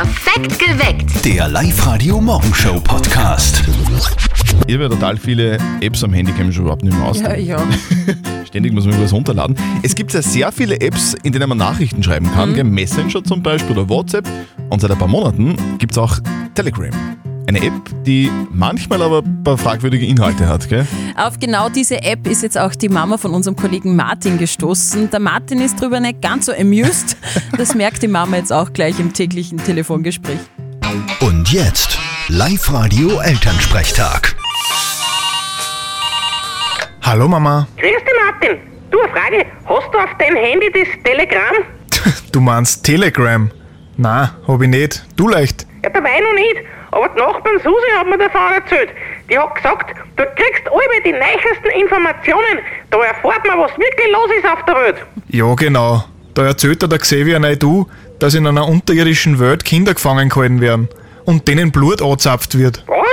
Perfekt geweckt. Der Live-Radio Morgenshow Podcast. Ich habe ja total viele Apps am Handy, kenne mich schon überhaupt nicht mehr aus. Ja, ja. Ständig muss man was runterladen. Es gibt ja sehr viele Apps, in denen man Nachrichten schreiben kann. gell? Messenger zum Beispiel oder WhatsApp. Und seit ein paar Monaten gibt es auch Telegram. Eine App, die manchmal aber ein paar fragwürdige Inhalte hat. Gell? Auf genau diese App ist jetzt auch die Mama von unserem Kollegen Martin gestoßen. Der Martin ist drüber nicht ganz so amused. Das merkt die Mama jetzt auch gleich im täglichen Telefongespräch. Und jetzt Live-Radio Elternsprechtag. Hallo Mama, Grüß dich, Martin. Du, eine Frage. Hast du auf deinem Handy das Telegramm? du meinst Telegram? Na, hab ich nicht. Du leicht. Ja, dabei noch nicht. Aber die Nachbarn Susi hat mir davon erzählt. Die hat gesagt, du kriegst alle die neuesten Informationen. Da erfährt man, was wirklich los ist auf der Welt. Ja, genau. Da erzählt der Xavier Nai du, dass in einer unterirdischen Welt Kinder gefangen gehalten werden und denen Blut angezapft wird. Was?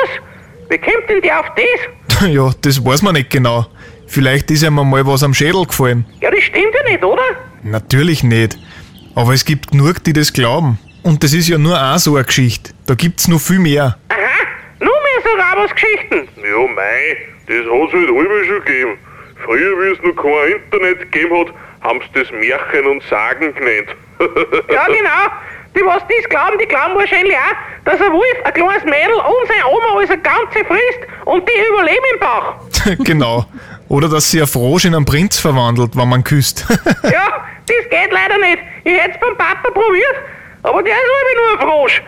Wie kommt denn der auf das? ja, das weiß man nicht genau. Vielleicht ist ihm mal was am Schädel gefallen. Ja, das stimmt ja nicht, oder? Natürlich nicht. Aber es gibt genug, die das glauben. Und das ist ja nur auch so eine Geschichte. Da gibt's noch viel mehr. Aha, nur mehr so Rabos-Geschichten. Ja, mei, das hat's halt alle schon gegeben. Früher, wie es noch kein Internet gegeben hat, haben sie das Märchen und Sagen genannt. Ja, genau. Die, was das glauben, die glauben wahrscheinlich auch, dass ein Wolf ein kleines Mädel und seine Oma als eine ganze frisst und die überleben im Bauch. genau. Oder dass sie ein Frosch in einen Prinz verwandelt, wenn man küsst. Ja, das geht leider nicht. Ich hätte es beim Papa probiert, aber der ist irgendwie nur ein Frosch.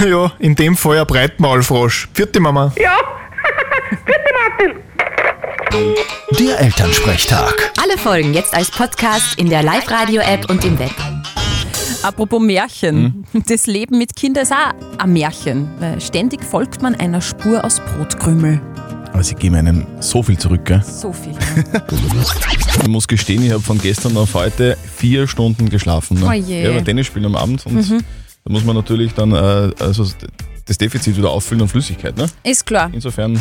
ja, in dem Fall ein Breitmaulfrosch. Vierte Mama. ja, bitte Martin. Der Elternsprechtag. Alle Folgen jetzt als Podcast in der Live-Radio-App und im Web. Apropos Märchen. Das Leben mit Kindern ist auch ein Märchen. Weil ständig folgt man einer Spur aus Brotkrümel. Aber sie geben einem so viel zurück. Gell? So viel. Ich muss gestehen, ich habe von gestern auf heute vier Stunden geschlafen. Ne? Oh je. Mhm. Ja, beim Tennisspielen am Abend. Und da muss man natürlich dann äh, also das Defizit wieder auffüllen an Flüssigkeit. Ne? Ist klar. Insofern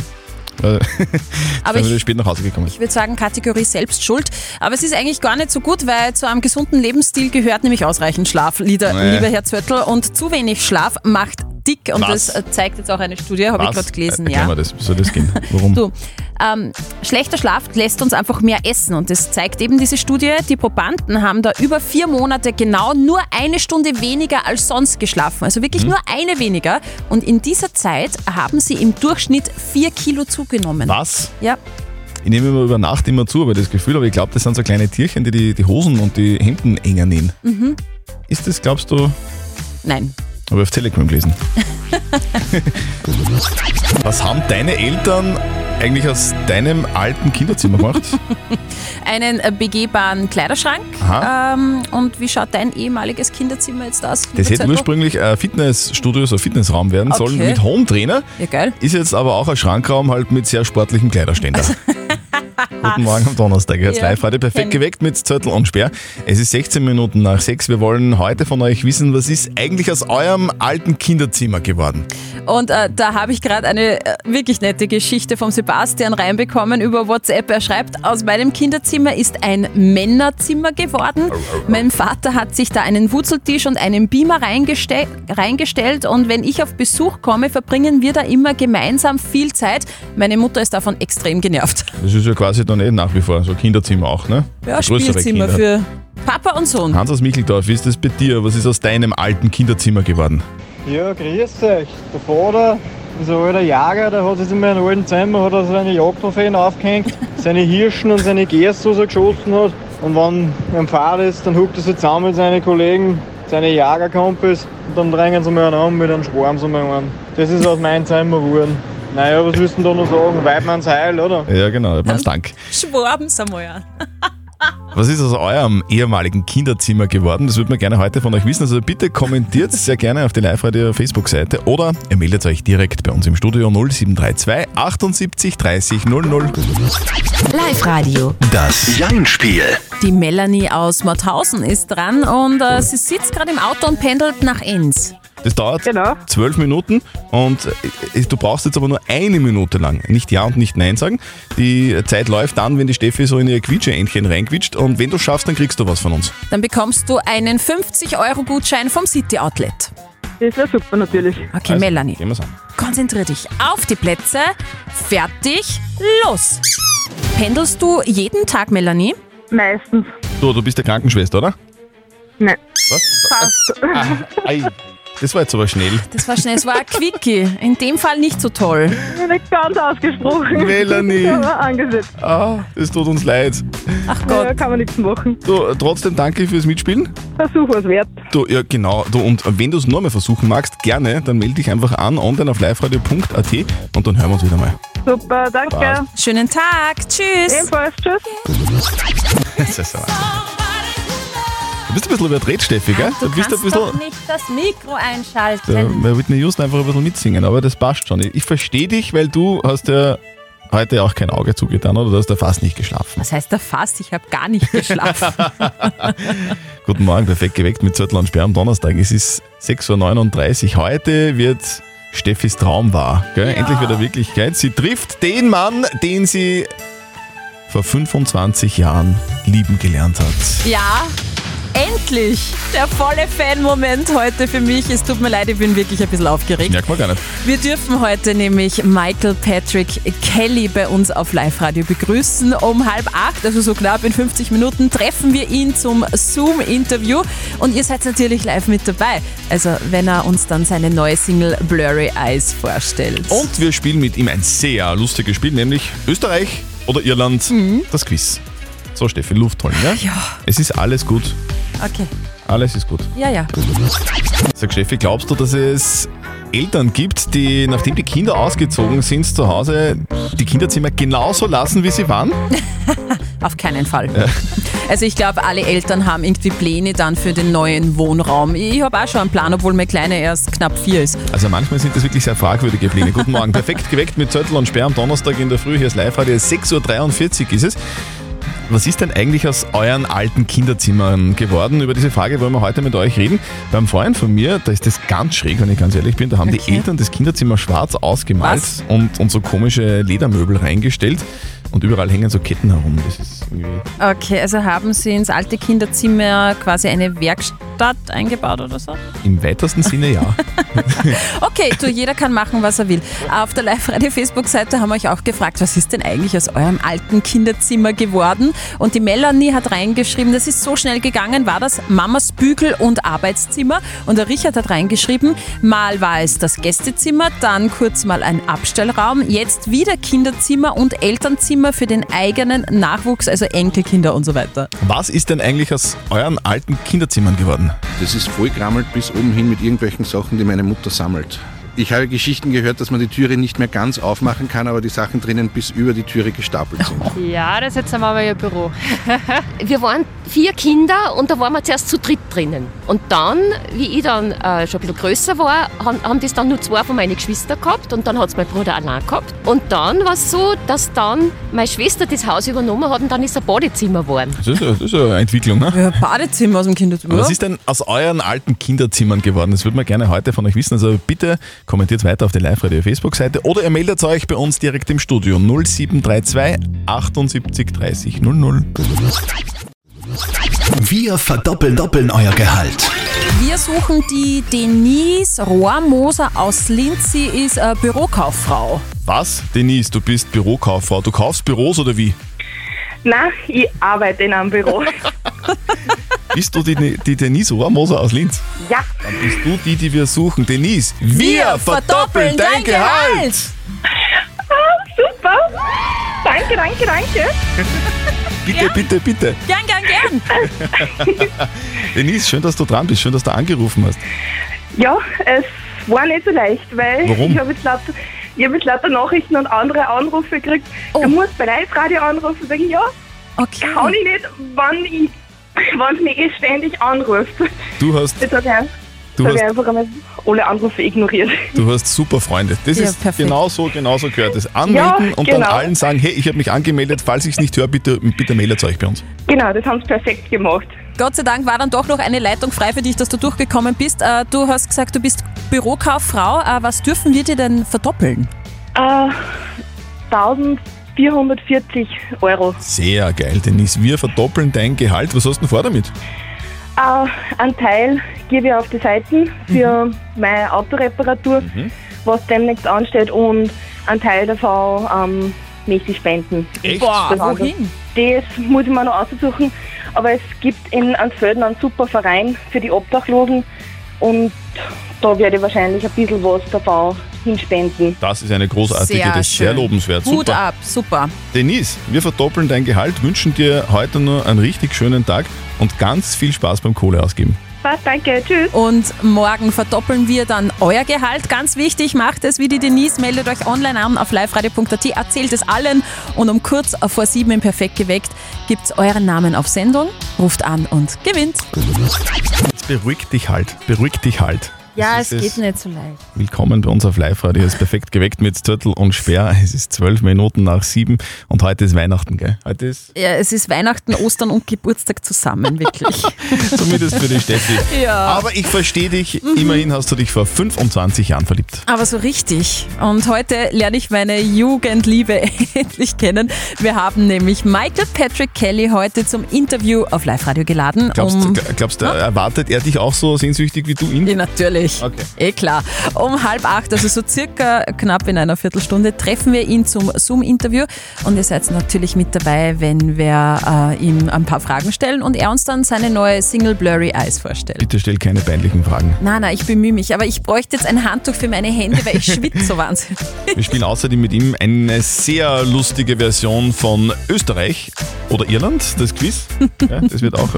äh, Aber ich spät nach Hause gekommen. ich würde sagen, Kategorie selbst schuld. Aber es ist eigentlich gar nicht so gut, weil zu einem gesunden Lebensstil gehört nämlich ausreichend Schlaf, lieber, Nee. lieber Herr Zöttl. Und zu wenig Schlaf macht dick. Und Was? das äh, zeigt jetzt auch eine Studie, habe ich gerade gelesen. Erklär ja. mir das, soll das gehen? Warum? Du, ähm, schlechter Schlaf lässt uns einfach mehr essen und das zeigt eben diese Studie. Die Probanden haben da über vier Monate genau nur eine Stunde weniger als sonst geschlafen. Also wirklich Hm. nur eine weniger. Und in dieser Zeit haben sie im Durchschnitt vier Kilo zugenommen. Was? Ja, Ich nehme immer über Nacht immer zu, aber das Gefühl, aber ich glaube, das sind so kleine Tierchen, die die, die Hosen und die Hemden enger nähen. Mhm. Ist das, glaubst du, nein. Habe ich auf Telegram gelesen. Was haben deine Eltern eigentlich aus deinem alten Kinderzimmer gemacht? Einen äh, begehbaren Kleiderschrank. Ähm, und wie schaut dein ehemaliges Kinderzimmer jetzt aus? Das hätte ursprünglich ein Fitnessstudio, so ein Fitnessraum werden sollen Okay. mit Home-Trainer. Ja, geil. Ist jetzt aber auch ein Schrankraum halt mit sehr sportlichem Kleiderständer. Guten Morgen am Donnerstag. Jetzt Ja, live heute perfekt geweckt mit Zörtel und Sperr. Es ist 16 Minuten nach 6. Wir wollen heute von euch wissen, was ist eigentlich aus eurem alten Kinderzimmer geworden? Und äh, da habe ich gerade eine äh, wirklich nette Geschichte vom Sebastian reinbekommen über WhatsApp. Er schreibt, aus meinem Kinderzimmer ist ein Männerzimmer geworden. Mein Vater hat sich da einen Wurzeltisch und einen Beamer reingeste reingestellt und wenn ich auf Besuch komme, verbringen wir da immer gemeinsam viel Zeit. Meine Mutter ist davon extrem genervt. Das ist ja quasi dann eh nach wie vor so ein Kinderzimmer auch, ne? Ja, Spielzimmer Kinder. für Papa und Sohn. Hans aus Micheldorf, wie ist das bei dir? Was ist aus deinem alten Kinderzimmer geworden? Ja, grüß euch. Der Vater ist ein alter Jäger, der hat sich in meinem alten Zimmer hat er seine Jagdtrophäen aufgehängt, seine Hirschen und seine Gäste, was er geschossen hat. Und wenn er am Fahrrad ist, dann huckt er sich zusammen mit seinen Kollegen, seine Jägerkumpels und dann drängen sie mal an mit einem Schwarm so mal an. Das ist aus meinem Zimmer geworden. Naja, was willst du denn da noch sagen? Weidmanns Heil, oder? Ja, genau, ganz Dank. Schwaben einmal an. Was ist aus eurem ehemaligen Kinderzimmer geworden? Das würde man gerne heute von euch wissen. Also bitte kommentiert sehr gerne auf die Live-Radio Facebook-Seite oder ihr meldet euch direkt bei uns im Studio 0732 78 30 00. Live-Radio. Das Jein-Spiel. Die Melanie aus Mauthausen ist dran und äh, sie sitzt gerade im Auto und pendelt nach Enns. Das dauert Genau. zwölf Minuten und äh, du brauchst jetzt aber nur eine Minute lang nicht Ja und nicht Nein sagen. Die Zeit läuft dann, wenn die Steffi so in ihr Quietscheentchen reinquitscht und wenn du schaffst, dann kriegst du was von uns. Dann bekommst du einen 50-Euro-Gutschein vom City Outlet. Das wäre super natürlich. Okay, Also, Melanie, Gehen wir's an. konzentrier dich auf die Plätze. Fertig, los! Pendelst du jeden Tag, Melanie? Meistens. So, du bist der Krankenschwester, oder? Nein. Was? Passt. Ah, ei. Das war jetzt aber schnell. Das war schnell, es war ein Quickie. In dem Fall nicht so toll. Nicht ganz ausgesprochen. Melanie. Aber angesetzt. Ah, es tut uns leid. Ach Ja, Gott. kann man nichts machen. Du, trotzdem danke fürs Mitspielen. Versuch was wert. Du, ja genau. Du, und wenn du es nur mal versuchen magst, gerne, dann melde dich einfach an online auf liveradio.at und dann hören wir uns wieder mal. Super, danke. Passt. Schönen Tag. Tschüss. Ebenfalls, tschüss. Das ist so. Du bist ein bisschen überdreht, Steffi, gell? Du bist kannst ein doch bisschen. nicht das Mikro einschalten. Da, bei Whitney Houston einfach ein bisschen mitsingen, aber das passt schon. Ich verstehe dich, weil du hast ja heute auch kein Auge zugetan, oder? Du hast ja fast nicht geschlafen. Was heißt da fast? Ich habe gar nicht geschlafen. Guten Morgen, perfekt geweckt mit Zettel und Sperr am Donnerstag. Es ist 6.39 Uhr. Heute wird Steffis Traum wahr. Gell? Endlich wieder Wirklichkeit. Sie trifft den Mann, den sie vor 25 Jahren lieben gelernt hat. ja, endlich. Der volle Fan-Moment heute für mich. Es tut mir leid, ich bin wirklich ein bisschen aufgeregt. Merkt man gar nicht. Wir dürfen heute nämlich Michael Patrick Kelly bei uns auf Live-Radio begrüßen. Um halb acht, also so knapp in 50 Minuten, treffen wir ihn zum Zoom-Interview. Und ihr seid natürlich live mit dabei. Also wenn er uns dann seine neue Single Blurry Eyes vorstellt. Und wir spielen mit ihm ein sehr lustiges Spiel, nämlich Österreich oder Irland, das Quiz. So, Steffi, Luft holen, ja? Ja. Es ist alles gut. Okay. Alles ist gut. Ja, ja. Sag Steffi, glaubst du, dass es Eltern gibt, die, nachdem die Kinder ausgezogen sind zu Hause, die Kinderzimmer genauso lassen, wie sie waren? Auf keinen Fall. Also ich glaube, alle Eltern haben irgendwie Pläne dann für den neuen Wohnraum. Ich habe auch schon einen Plan, obwohl mein Kleiner erst knapp vier ist. Also manchmal sind das wirklich sehr fragwürdige Pläne. Guten Morgen, perfekt geweckt mit Zettel und Sperr am Donnerstag in der Früh. Hier ist Live-Radio, 6.43 Uhr ist es. Was ist denn eigentlich aus euren alten Kinderzimmern geworden? Über diese Frage wollen wir heute mit euch reden. Beim Freund von mir, da ist das ganz schräg, wenn ich ganz ehrlich bin, da haben die Okay. Eltern das Kinderzimmer schwarz ausgemalt Was? und, und so komische Ledermöbel reingestellt und überall hängen so Ketten herum. Das ist irgendwie Okay, also haben Sie ins alte Kinderzimmer quasi eine Werkstatt eingebaut oder so? im weitesten Sinne ja. Okay, du, jeder kann machen, was er will. Auf der Live-Radio-Facebook-Seite haben wir euch auch gefragt, was ist denn eigentlich aus eurem alten Kinderzimmer geworden? Und die Melanie hat reingeschrieben, das ist so schnell gegangen, war das Mamas Bügel- und Arbeitszimmer. Und der Richard hat reingeschrieben, mal war es das Gästezimmer, dann kurz mal ein Abstellraum, jetzt wieder Kinderzimmer und Elternzimmer für den eigenen Nachwuchs, also Enkelkinder und so weiter. Was ist denn eigentlich aus euren alten Kinderzimmern geworden? Das ist vollgrammelt bis oben hin mit irgendwelchen Sachen, die meine Mutter sammelt. Ich habe Geschichten gehört, dass man die Türe nicht mehr ganz aufmachen kann, aber die Sachen drinnen bis über die Türe gestapelt sind. Ja, das ist jetzt einmal ihr Büro. Wir waren vier Kinder und da waren wir zuerst zu dritt drinnen. Und dann, wie ich dann äh, schon ein bisschen größer war, haben, haben das dann nur zwei von meinen Geschwistern gehabt und dann hat es mein Bruder allein gehabt. Und dann war es so, dass dann meine Schwester das Haus übernommen hat und dann ist ein Badezimmer geworden. Das ist, ja- das ist eine Entwicklung, ne? Ja, Badezimmer aus dem Kinderzimmer. Was ist denn aus euren alten Kinderzimmern geworden? Das würde man gerne heute von euch wissen. Also bitte kommentiert weiter auf der Live-Radio Facebook-Seite oder ihr meldet euch bei uns direkt im Studio 0732 78 30 00. Wir verdoppeln doppeln euer Gehalt. Wir suchen die Denise Rohrmoser aus Linz. Sie ist äh, Bürokauffrau. Was? Denise, du bist Bürokauffrau. Du kaufst Büros oder wie? Nein, ich arbeite in einem Büro. Bist du die, die Denise Rohrmoser aus Linz? ja, Dann bist du die, die wir suchen. Denise, wir, verdoppeln dein Gehalt! super. Danke, danke, danke. Bitte, bitte, bitte. Gern, gern, gern. Denise, schön, dass du dran bist. Schön, dass du angerufen hast. Ja, es war nicht so leicht, weil Warum? ich habe jetzt lauter, ich habe jetzt lauter Nachrichten und andere Anrufe gekriegt. Oh. Du musst bei Live-Radio anrufen. Sag ich, ja, Okay. kann ich nicht, wann ich, wann es mich eh ständig anruft. Du hast, du hast, einfach einmal alle Anrufe ignoriert. du hast super Freunde. Das Ja, ist perfekt. genau so, genau so gehört es. Anmelden Ja, und dann genau. allen sagen, hey, ich habe mich angemeldet. Falls ich es nicht höre, bitte, bitte meldet euch bei uns. Genau, das haben sie perfekt gemacht. Gott sei Dank war dann doch noch eine Leitung frei für dich, dass du durchgekommen bist. Äh, Du hast gesagt, du bist Bürokauffrau. Äh, Was dürfen wir dir denn verdoppeln? Äh, 1440 Euro. Sehr geil, Denise. Wir verdoppeln dein Gehalt. Was hast du denn vor damit? Äh, einen Teil gebe ich auf die Seiten für meine Autoreparatur, was demnächst ansteht, und einen Teil davon ähm, möchte ich spenden. Echt? Boah, Das wohin? Das muss ich mir noch aussuchen, aber es gibt in Ansfelden einen super Verein für die Obdachlosen und da werde ich wahrscheinlich ein bisschen was davon hinspenden. Das ist eine großartige, ist sehr lobenswert. Hut Super. ab, super. Denise, wir verdoppeln dein Gehalt, wünschen dir heute nur einen richtig schönen Tag und ganz viel Spaß beim Kohle ausgeben. Passt, danke, tschüss. Und morgen verdoppeln wir dann euer Gehalt. Ganz wichtig, macht es wie die Denise, meldet euch online an auf liveradio.at, erzählt es allen und um kurz vor sieben im Perfekt geweckt gibt's euren Namen auf Sendung, ruft an und gewinnt. Jetzt beruhig dich halt, beruhig dich halt. Ja, es ist geht es. nicht so leicht. Willkommen bei uns auf Live-Radio. Es ist perfekt geweckt mit Zürtel und Sperr. Es ist zwölf Minuten nach sieben und heute ist Weihnachten, gell? Heute ist Ja, es ist Weihnachten, Ostern und Geburtstag zusammen, wirklich. zumindest für die Steffi. Ja. Aber ich verstehe dich. Immerhin hast du dich vor 25 Jahren verliebt. Aber so richtig. Und heute lerne ich meine Jugendliebe endlich kennen. Wir haben nämlich Michael Patrick Kelly heute zum Interview auf Live-Radio geladen. Glaubst, um, glaubst du, erwartet er dich auch so sehnsüchtig wie du ihn? Ja, natürlich. Okay. Eh klar. Um halb acht, also so circa knapp in einer Viertelstunde, treffen wir ihn zum Zoom-Interview. Und ihr seid natürlich mit dabei, wenn wir äh, ihm ein paar Fragen stellen und er uns dann seine neue Single Blurry Eyes vorstellt. Bitte stell keine peinlichen Fragen. Nein, nein, ich bemühe mich. Aber ich bräuchte jetzt ein Handtuch für meine Hände, weil ich schwitze so wahnsinnig. Wir spielen außerdem mit ihm eine sehr lustige Version von Österreich oder Irland, das Quiz. Ja, das wird auch.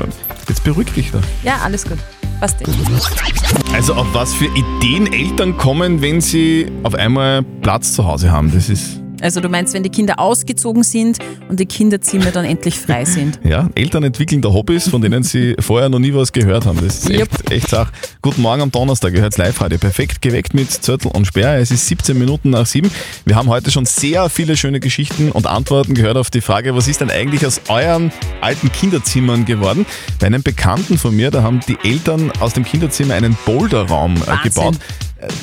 Jetzt beruhig dich da. Ja, alles gut. Passt eh. Also auf was für Ideen Eltern kommen, wenn sie auf einmal Platz zu Hause haben. Das ist Also du meinst, wenn die Kinder ausgezogen sind und die Kinderzimmer dann endlich frei sind. ja, Eltern entwickeln da Hobbys, von denen sie vorher noch nie was gehört haben. Das ist echt, echt Sach. Guten Morgen am Donnerstag, ihr hört live heute. Perfekt geweckt mit Zörtel und Sperr. Es ist 17 Minuten nach 7. Wir haben heute schon sehr viele schöne Geschichten und Antworten gehört auf die Frage, was ist denn eigentlich aus euren alten Kinderzimmern geworden? Bei einem Bekannten von mir, da haben die Eltern aus dem Kinderzimmer einen Boulderraum äh, Wahnsinn. gebaut.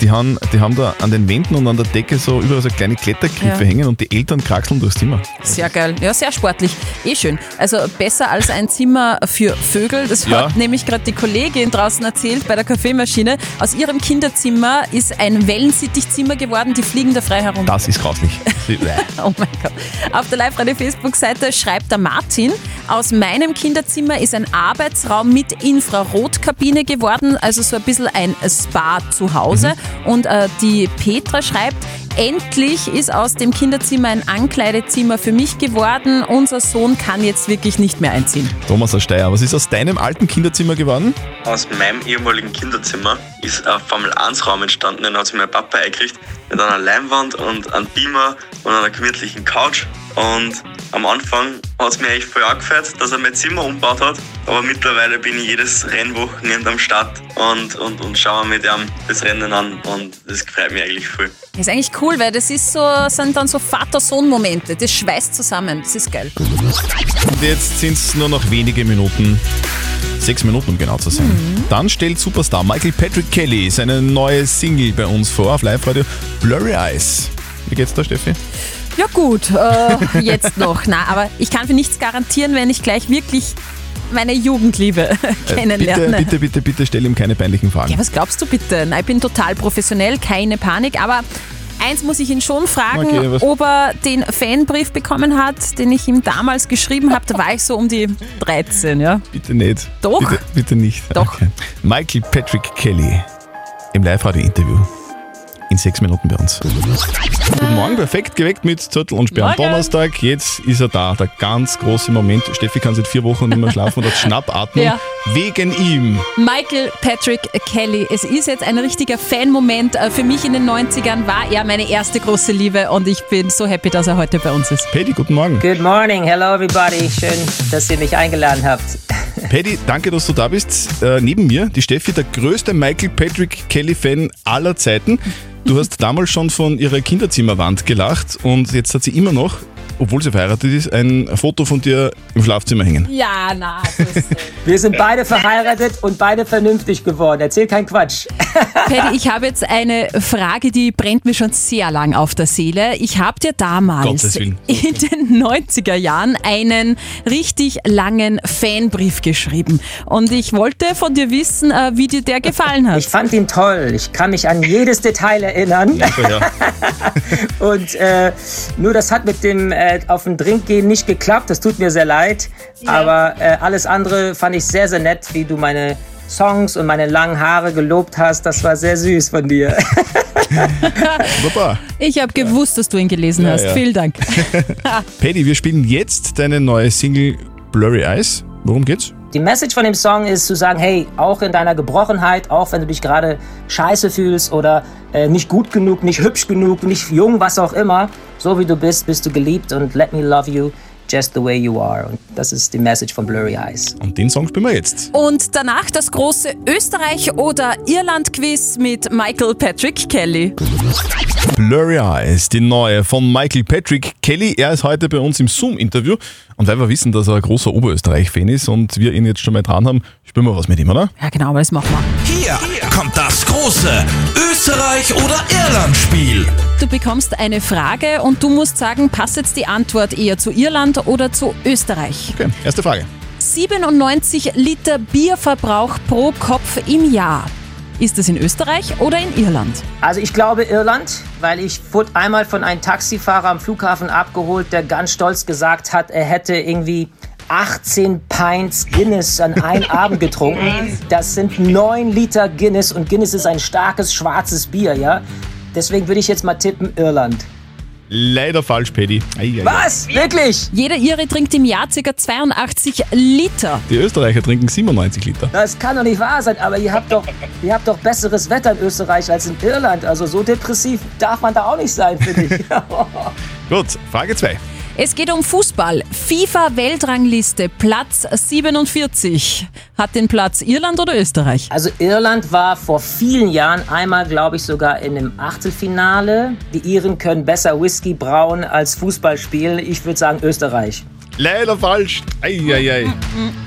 Die haben, die haben da an den Wänden und an der Decke so überall so kleine Klettergriffe Ja. hängen und die Eltern kraxeln durchs Zimmer. Sehr geil. Ja, sehr sportlich. Eh schön. Also besser als ein Zimmer für Vögel. Das Ja. hat nämlich gerade die Kollegin draußen erzählt bei der Kaffeemaschine. Aus ihrem Kinderzimmer ist ein Wellensittichzimmer geworden. Die fliegen da frei herum. Das ist grauslich. Oh mein Gott. Auf der Live-Radio-Facebook-Seite schreibt der Martin, aus meinem Kinderzimmer ist ein Arbeitsraum mit Infrarotkabine geworden, also so ein bisschen ein Spa zu Hause. Und äh, die Petra schreibt, endlich ist aus dem Kinderzimmer ein Ankleidezimmer für mich geworden. Unser Sohn kann jetzt wirklich nicht mehr einziehen. Thomas Steyr, was ist aus deinem alten Kinderzimmer geworden? Aus meinem ehemaligen Kinderzimmer ist ein Formel-1-Raum entstanden, den hat sich mein Papa eingerichtet, mit einer Leinwand und einem Beamer und einer gemütlichen Couch. Und am Anfang hat es mir echt voll angefällt, dass er mein Zimmer umgebaut hat. Aber mittlerweile bin ich jedes Rennwochenende am Start und, und, und schaue mir mit ihm das Rennen an und das freut mich eigentlich voll. Das ist eigentlich cool, weil das ist so, sind dann so Vater-Sohn-Momente. Das schweißt zusammen. Das ist geil. Und jetzt sind es nur noch wenige Minuten. Sechs Minuten, um genau zu sein. Dann stellt Superstar Michael Patrick Kelly seine neue Single bei uns vor auf Live-Radio Blurry Eyes. Wie geht's da, Steffi? Ja gut, äh, jetzt noch. Na, aber ich kann für nichts garantieren, wenn ich gleich wirklich meine Jugendliebe Äh, kennenlerne. bitte, bitte, bitte, bitte stell ihm keine peinlichen Fragen. Ja, was glaubst du bitte? Nein, ich bin total professionell, keine Panik, aber eins muss ich ihn schon fragen, Okay, ob er den Fanbrief bekommen hat, den ich ihm damals geschrieben habe. Da war ich so um die 13, ja. Bitte nicht. Doch. Bitte, bitte nicht. Doch. Okay. Michael Patrick Kelly im Live-Radio-Interview. In sechs Minuten bei uns. Guten Morgen, perfekt geweckt mit Zürtel und Sperr am. Donnerstag. Jetzt ist er da, der ganz große Moment. Steffi kann seit vier Wochen nicht mehr schlafen und hat Schnappatmung. Ja. Wegen ihm. Michael Patrick Kelly. Es ist jetzt ein richtiger Fan-Moment. Äh, Für mich in den 90ern war er meine erste große Liebe und ich bin so happy, dass er heute bei uns ist. Paddy, guten Morgen. Good morning, hello everybody. Schön, dass ihr mich eingeladen habt. Paddy, danke, dass du da bist. Äh, neben mir, die Steffi, der größte Michael Patrick Kelly-Fan aller Zeiten. Du hast damals schon von ihrer Kinderzimmerwand gelacht und jetzt hat sie immer noch obwohl sie verheiratet ist, ein Foto von dir im Schlafzimmer hängen. Ja, na. Wir sind beide verheiratet und beide vernünftig geworden. Erzähl keinen Quatsch. Paddy, ich habe jetzt eine Frage, die brennt mir schon sehr lang auf der Seele. Ich habe dir damals in den 90er Jahren einen richtig langen Fanbrief geschrieben. Und ich wollte von dir wissen, äh, wie dir der gefallen hat. Ich fand ihn toll. Ich kann mich an jedes Detail erinnern. Und äh, nur das hat mit dem äh, auf den Drink gehen nicht geklappt. Das tut mir sehr leid. Aber äh, alles andere fand ich sehr, sehr nett, wie du meine Songs und meine langen Haare gelobt hast. Das war sehr süß von dir. Super. Ich habe gewusst, dass du ihn gelesen Ja, hast. ja. Vielen Dank. Paddy, wir spielen jetzt deine neue Single Blurry Eyes. Worum geht's? Die Message von dem Song ist zu sagen, hey, auch in deiner Gebrochenheit, auch wenn du dich gerade scheiße fühlst oder äh, nicht gut genug, nicht hübsch genug, nicht jung, was auch immer, so wie du bist, bist du geliebt und let me love you just the way you are. Und das ist die Message von Blurry Eyes. Und den Song spielen wir jetzt. Und danach das große Österreich- oder Irland-Quiz mit Michael Patrick Kelly. Blurry Eyes, die neue von Michael Patrick Kelly. Er ist heute bei uns im Zoom-Interview. Und weil wir wissen, dass er ein großer Oberösterreich-Fan ist und wir ihn jetzt schon mal dran haben, spielen wir was mit ihm, oder? Ja, genau, aber das machen wir. Hier kommt das große Österreich- oder Irland-Spiel. Du bekommst eine Frage und du musst sagen, passt jetzt die Antwort eher zu Irland oder zu Österreich? Okay, erste Frage. 97 Liter Bierverbrauch pro Kopf im Jahr. Ist es in Österreich oder in Irland? Also ich glaube Irland, weil ich wurde einmal von einem Taxifahrer am Flughafen abgeholt, der ganz stolz gesagt hat, er hätte irgendwie 18 Pints Guinness an einem Abend getrunken. Das sind 9 Liter Guinness und Guinness ist ein starkes schwarzes Bier, ja? Deswegen würde ich jetzt mal tippen Irland. Leider falsch, ei. Was? Wirklich? Jeder Ire trinkt im Jahr ca. 82 Liter. Die Österreicher trinken 97 Liter. Das kann doch nicht wahr sein, aber ihr habt doch, ihr habt doch besseres Wetter in Österreich als in Irland. Also so depressiv darf man da auch nicht sein, finde ich. Gut, Frage 2. Es geht um Fußball. FIFA-Weltrangliste, Platz 47. Hat den Platz Irland oder Österreich? Also Irland war vor vielen Jahren einmal, glaube ich, sogar in einem Achtelfinale. Die Iren können besser Whisky brauen als Fußball spielen. Ich würde sagen Österreich. Leider falsch. Eieiei.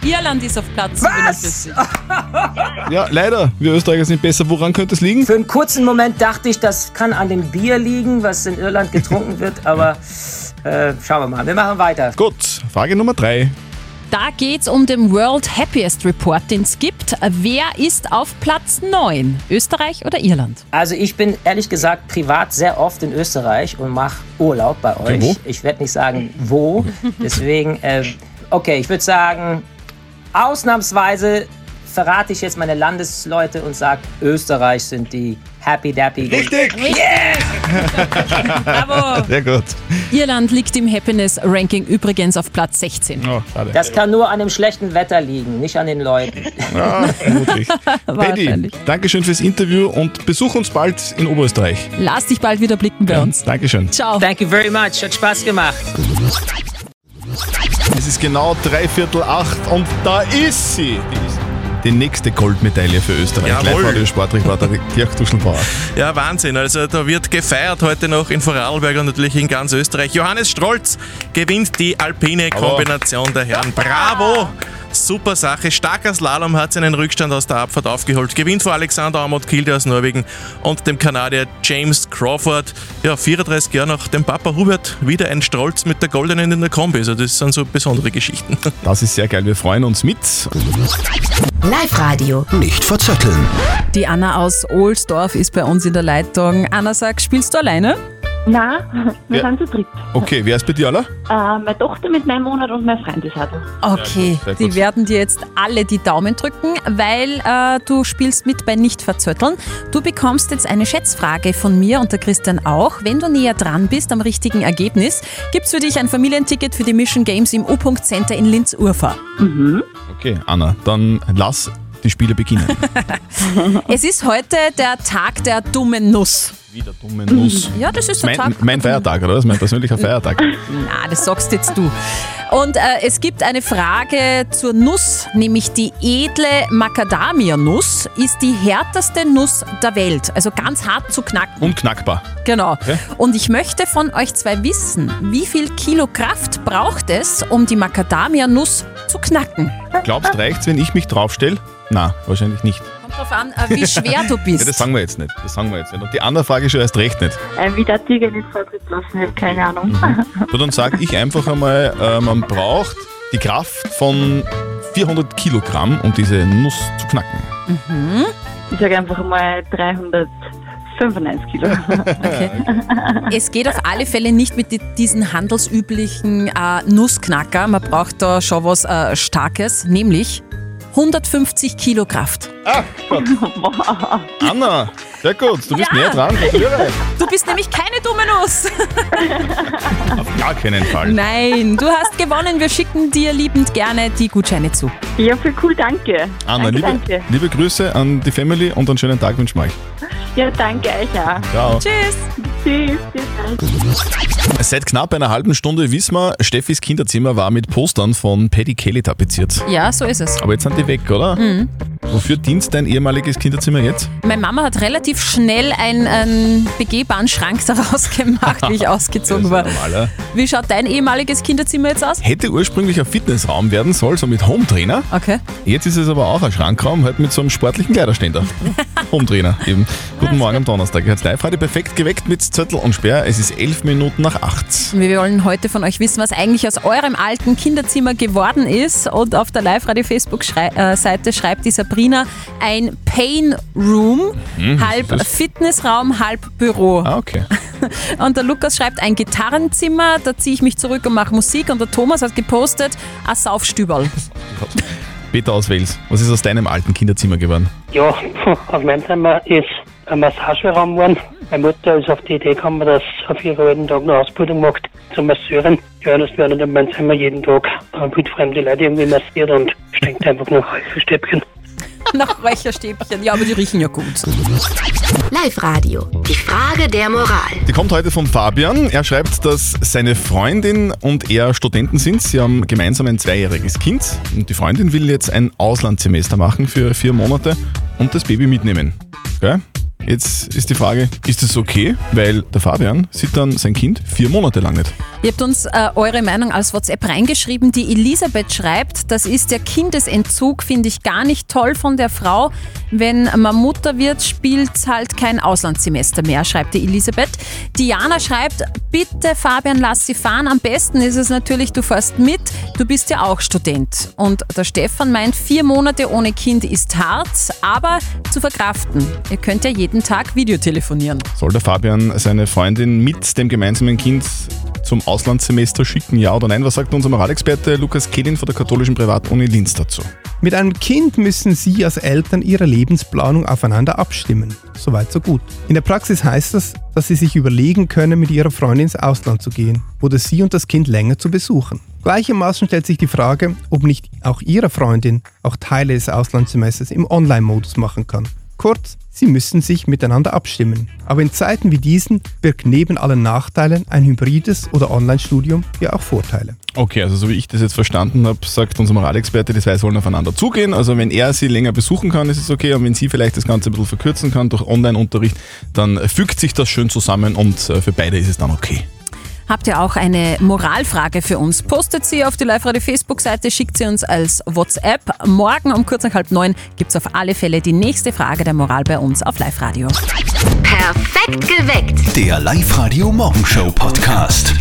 Irland ist auf Platz Was? 47. Ja, leider. Wir Österreicher sind besser. Woran könnte es liegen? Für einen kurzen Moment dachte ich, das kann an dem Bier liegen, was in Irland getrunken wird, aber äh, schauen wir mal. Wir machen weiter. Gut, Frage Nummer 3. Da geht's um den World Happiest Report, den es gibt. Wer ist auf Platz 9? Österreich oder Irland? Also ich bin ehrlich gesagt privat sehr oft in Österreich und mache Urlaub bei euch. wo? Ich werde nicht sagen wo. Deswegen, äh, okay, ich würde sagen, ausnahmsweise verrate ich jetzt meine Landesleute und sage, Österreich sind die Happy Dappy. Richtig! Bravo! Sehr gut. Irland liegt im Happiness Ranking übrigens auf Platz 16. Oh, schade. Das kann nur an dem schlechten Wetter liegen, nicht an den Leuten. Ja, vermutlich. Paddy. Dankeschön fürs Interview und besuch uns bald in Oberösterreich. Lass dich bald wieder blicken bei uns. Dankeschön. Ciao. Thank you very much, hat Spaß gemacht. Es ist genau dreiviertel acht und da ist sie. Die, die nächste Goldmedaille für Österreich. Jawohl. Live-Radio Sportreporter Dirk Duschelbauer. Ja, Wahnsinn. Also da wird gefeiert heute noch in Vorarlberg und natürlich in ganz Österreich. Johannes Strolz gewinnt die alpine Kombination der Herren. Bravo! Super Sache. Starker Slalom hat seinen Rückstand aus der Abfahrt aufgeholt. Gewinnt vor Alexander Amott Kilde aus Norwegen und dem Kanadier James Crawford. Ja, 34 Jahre nach dem Papa Hubert wieder ein Strolz mit der Goldenen in der Kombi. Also das sind so besondere Geschichten. Das ist sehr geil. Wir freuen uns mit. Live-Radio. Nicht verzetteln. Die Anna aus Ohlsdorf ist bei uns in der Leitung. Anna sagt, spielst du alleine? Nein, wir Ja. sind zu dritt. Okay, wer ist bei dir, aller? Äh, meine Tochter mit neun Monaten und mein Freund ist auch da. Okay, sehr gut. die werden dir jetzt alle die Daumen drücken, weil äh, du spielst mit bei Nicht verzötteln. Du bekommst jetzt eine Schätzfrage von mir und der Christian auch. Wenn du näher dran bist am richtigen Ergebnis, gibt's für dich ein Familienticket für die Mission Games im U-Punkt Center in Linz-Urfahr. Mhm. Okay, Anna, dann lass die Spiele beginnen. Es ist heute der Tag der dummen Nuss. Wieder dumme Nuss. Ja, das ist mein, Tag. mein Feiertag, oder was? Mein persönlicher Feiertag. Na, das sagst jetzt du. Und äh, es gibt eine Frage zur Nuss, nämlich die edle Macadamia-Nuss ist die härteste Nuss der Welt. Also ganz hart zu knacken. Unknackbar. Genau. Okay. Und ich möchte von euch zwei wissen, wie viel Kilo Kraft braucht es, um die Macadamia-Nuss zu knacken? Glaubst reicht's, wenn ich mich draufstelle? Na, wahrscheinlich nicht. Kommt drauf an, äh, wie schwer du Ja, bist. das sagen wir jetzt nicht. Das sagen wir jetzt nicht. Und die andere Frage schon erst recht nicht. Äh, wie der Tiger nicht vortritt lassen, habe keine Ahnung. So, dann sage ich einfach einmal, äh, man braucht die Kraft von 400 Kilogramm, um diese Nuss zu knacken. Mhm. Ich sage einfach mal 395 Kilo. Okay. Es geht auf alle Fälle nicht mit di- diesen handelsüblichen äh, Nussknacker. Man braucht da schon was äh, Starkes, nämlich 150 Kilo Kraft. Ah, Gott. Anna, sehr gut. Du bist Ja. näher dran. Gratuliere. Du bist nämlich keine dumme Nuss. Auf gar keinen Fall. Nein, du hast gewonnen. Wir schicken dir liebend gerne die Gutscheine zu. Ja, voll cool, danke. Anna, danke, liebe, danke. liebe Grüße an die Family und einen schönen Tag wünschen wir euch. Ja, danke euch auch. Ciao. Tschüss. Tschüss. Tschüss. Seit knapp einer halben Stunde wissen wir, Steffis Kinderzimmer war mit Postern von Paddy Kelly tapeziert. Ja, so ist es. Aber jetzt sind die weg, oder? Mhm. Wofür dient dein ehemaliges Kinderzimmer jetzt? Meine Mama hat relativ schnell einen, einen begehbaren Schrank daraus gemacht, wie ich ausgezogen war. Normaler. Wie schaut dein ehemaliges Kinderzimmer jetzt aus? Hätte ursprünglich ein Fitnessraum werden sollen, so mit Hometrainer. Okay. Jetzt ist es aber auch ein Schrankraum, halt mit so einem sportlichen Kleiderständer. Hometrainer eben. Guten Morgen am Donnerstag. Jetzt live heute perfekt geweckt mit Zettel und Sperr. Es ist elf Minuten nach acht. Wir wollen heute von euch wissen, was eigentlich aus eurem alten Kinderzimmer geworden ist. Und auf der Live-Radio-Facebook-Seite schreibt die Sabrina ein Pain Room, Hm, halb Fitnessraum, halb Büro. Ah, okay. Und der Lukas schreibt ein Gitarrenzimmer, da ziehe ich mich zurück und mache Musik. Und der Thomas hat gepostet, ein Saufstüberl. Peter aus Wels, was ist aus deinem alten Kinderzimmer geworden? Ja, auf meinem Zimmer ist ein Massageraum geworden. Meine Mutter ist auf die Idee gekommen, dass auf ihrer jeden Tag eine Ausbildung macht zur Masseurin. Ja, das werden in meinem Zimmer jeden Tag äh, wildfremde Leute irgendwie massiert und stinkt einfach nach Räucherstäbchen. Nach Räucherstäbchen. Ja, aber die riechen ja gut. Live-Radio. Die Frage der Moral. Die kommt heute von Fabian. Er schreibt, dass seine Freundin und er Studenten sind. Sie haben gemeinsam ein zweijähriges Kind. Und die Freundin will jetzt ein Auslandssemester machen für vier Monate und das Baby mitnehmen. Okay? Jetzt ist die Frage, ist das okay? Weil der Fabian sieht dann sein Kind vier Monate lang nicht. Ihr habt uns äh, eure Meinung als WhatsApp reingeschrieben. Die Elisabeth schreibt, das ist der Kindesentzug, finde ich gar nicht toll von der Frau. Wenn man Mutter wird, spielt halt kein Auslandssemester mehr, schreibt die Elisabeth. Diana schreibt, bitte Fabian, lass sie fahren. Am besten ist es natürlich, du fährst mit. Du bist ja auch Student. Und der Stefan meint, vier Monate ohne Kind ist hart, aber zu verkraften. Ihr könnt ja jeden Tag Videotelefonieren. Soll der Fabian seine Freundin mit dem gemeinsamen Kind zum Auslandssemester schicken, ja oder nein? Was sagt unser Moralexperte Lukas Kehlin von der katholischen Privatuni Linz dazu? Mit einem Kind müssen Sie als Eltern Ihre Lebensplanung aufeinander abstimmen. Soweit so gut. In der Praxis heißt das, dass Sie sich überlegen können, mit Ihrer Freundin ins Ausland zu gehen oder Sie und das Kind länger zu besuchen. Gleichermaßen stellt sich die Frage, ob nicht auch Ihre Freundin auch Teile des Auslandssemesters im Online-Modus machen kann. Kurz, Sie müssen sich miteinander abstimmen. Aber in Zeiten wie diesen birgt neben allen Nachteilen ein hybrides oder Online-Studium ja auch Vorteile. Okay, also so wie ich das jetzt verstanden habe, sagt unser Moralexperte, die zwei sollen aufeinander zugehen. Also wenn er sie länger besuchen kann, ist es okay. Und wenn sie vielleicht das Ganze ein bisschen verkürzen kann durch Online-Unterricht, dann fügt sich das schön zusammen und äh, für beide ist es dann okay. Habt ihr auch eine Moralfrage für uns? Postet sie auf die Live-Radio-Facebook-Seite, schickt sie uns als WhatsApp. Morgen um kurz nach halb neun gibt es auf alle Fälle die nächste Frage der Moral bei uns auf Live-Radio. Perfekt geweckt. Der Live-Radio Morgenshow Podcast.